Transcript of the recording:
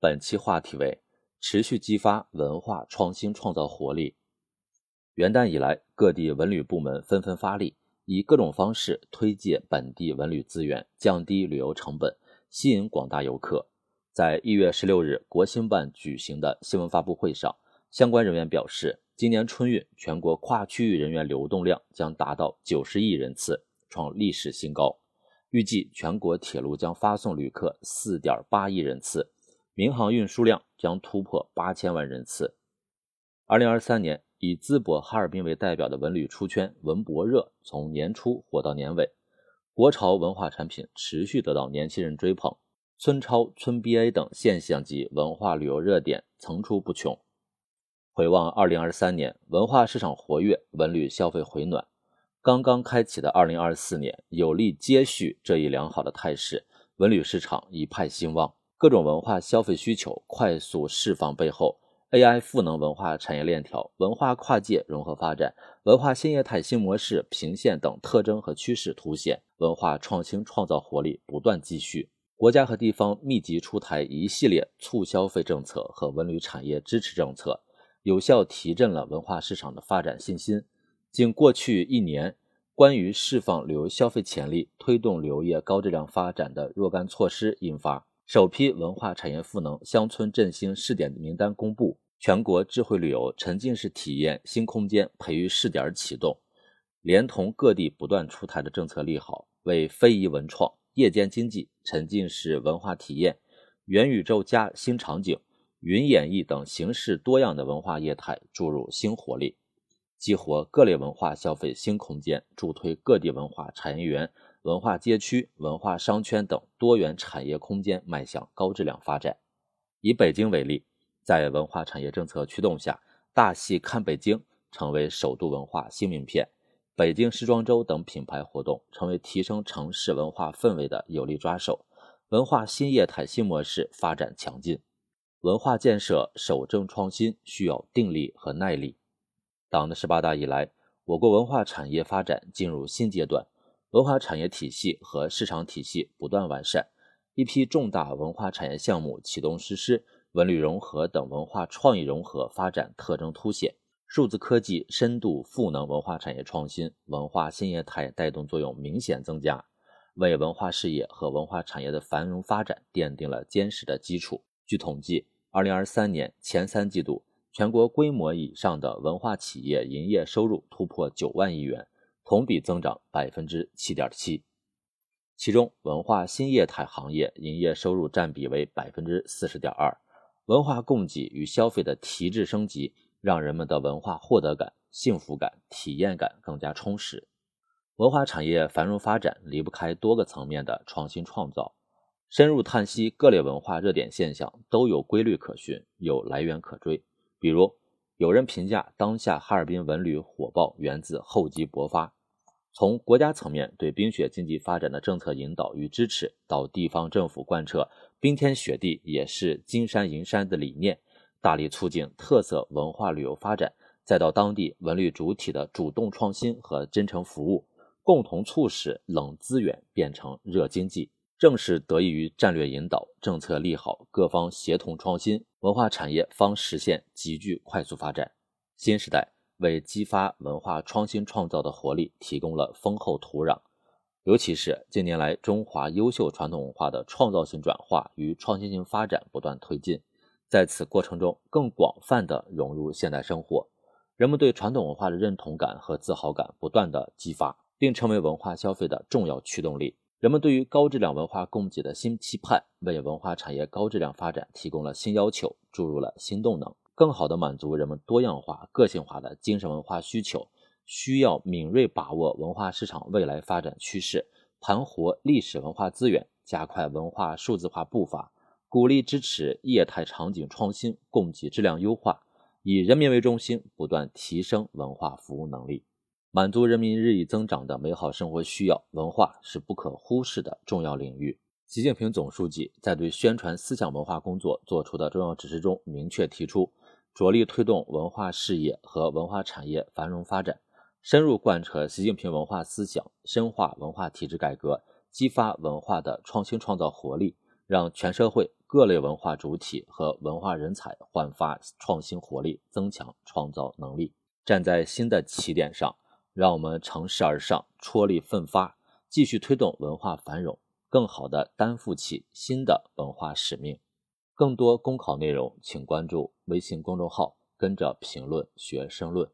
本期话题为持续激发文化创新创造活力。元旦以来，各地文旅部门纷纷发力，以各种方式推介本地文旅资源，降低旅游成本，吸引广大游客。在一月十六日国新办举行的新闻发布会上，相关人员表示，今年春运全国跨区域人员流动量将达到九十亿人次，创历史新高。预计全国铁路将发送旅客四点八亿人次。民航运输量将突破八千万人次。二零二三年，以淄博、哈尔滨为代表的文旅出圈，文博热从年初火到年尾，国潮文化产品持续得到年轻人追捧，村超、村 BA 等现象级文化旅游热点层出不穷。回望二零二三年，文化市场活跃，文旅消费回暖，刚刚开启的二零二四年有力接续这一良好的态势，文旅市场一派兴旺。各种文化消费需求快速释放背后，AI 赋能文化产业链条、文化跨界融合发展、文化新业态新模式频现等特征和趋势凸显，文化创新创造活力不断积蓄。国家和地方密集出台一系列促消费政策和文旅产业支持政策，有效提振了文化市场的发展信心。仅过去一年，关于释放旅游消费潜力、推动旅游业高质量发展的若干措施印发。首批文化产业赋能乡村振兴试点名单公布，全国智慧旅游沉浸式体验新空间培育试点启动，连同各地不断出台的政策利好，为非遗文创、夜间经济、沉浸式文化体验、元宇宙加新场景、云演艺等形式多样的文化业态注入新活力，激活各类文化消费新空间，助推各地文化产业园。文化街区、文化商圈等多元产业空间迈向高质量发展。以北京为例，在文化产业政策驱动下，大戏看北京成为首都文化新名片，北京时装周等品牌活动成为提升城市文化氛围的有力抓手。文化新业态新模式发展强劲。文化建设守正创新需要定力和耐力。党的十八大以来，我国文化产业发展进入新阶段。文化产业体系和市场体系不断完善，一批重大文化产业项目启动实施，文旅融合等文化创意融合发展特征凸显，数字科技深度赋能文化产业创新，文化新业态带动作用明显增加，为文化事业和文化产业的繁荣发展奠定了坚实的基础。据统计，二零二三年前三季度，全国规模以上的文化企业营业收入突破九万亿元。同比增长百分之七点七，其中文化新业态行业营业收入占比为百分之四十点二。文化供给与消费的提质升级，让人们的文化获得感、幸福感、体验感更加充实。文化产业繁荣发展离不开多个层面的创新创造。深入探析各类文化热点现象，都有规律可循，有来源可追。比如，有人评价当下哈尔滨文旅火爆源自厚积薄发。从国家层面对冰雪经济发展的政策引导与支持，到地方政府贯彻“冰天雪地也是金山银山”的理念，大力促进特色文化旅游发展，再到当地文旅主体的主动创新和真诚服务，共同促使冷资源变成热经济，正是得益于战略引导、政策利好、各方协同创新，文化产业方实现急剧快速发展。新时代。为激发文化创新创造的活力提供了丰厚土壤，尤其是近年来中华优秀传统文化的创造性转化与创新性发展不断推进，在此过程中更广泛的融入现代生活，人们对传统文化的认同感和自豪感不断的激发，并成为文化消费的重要驱动力。人们对于高质量文化供给的新期盼，为文化产业高质量发展提供了新要求，注入了新动能。更好地满足人们多样化、个性化的精神文化需求，需要敏锐把握文化市场未来发展趋势，盘活历史文化资源，加快文化数字化步伐，鼓励支持业态场景创新、供给质量优化，以人民为中心，不断提升文化服务能力，满足人民日益增长的美好生活需要。文化是不可忽视的重要领域。习近平总书记在对宣传思想文化工作作出的重要指示中，明确提出。着力推动文化事业和文化产业繁荣发展，深入贯彻习近平文化思想，深化文化体制改革，激发文化的创新创造活力，让全社会各类文化主体和文化人才焕发创新活力，增强创造能力。站在新的起点上，让我们乘势而上，踔厉奋发，继续推动文化繁荣，更好地担负起新的文化使命。更多公考内容，请关注微信公众号“跟着评论学申论”。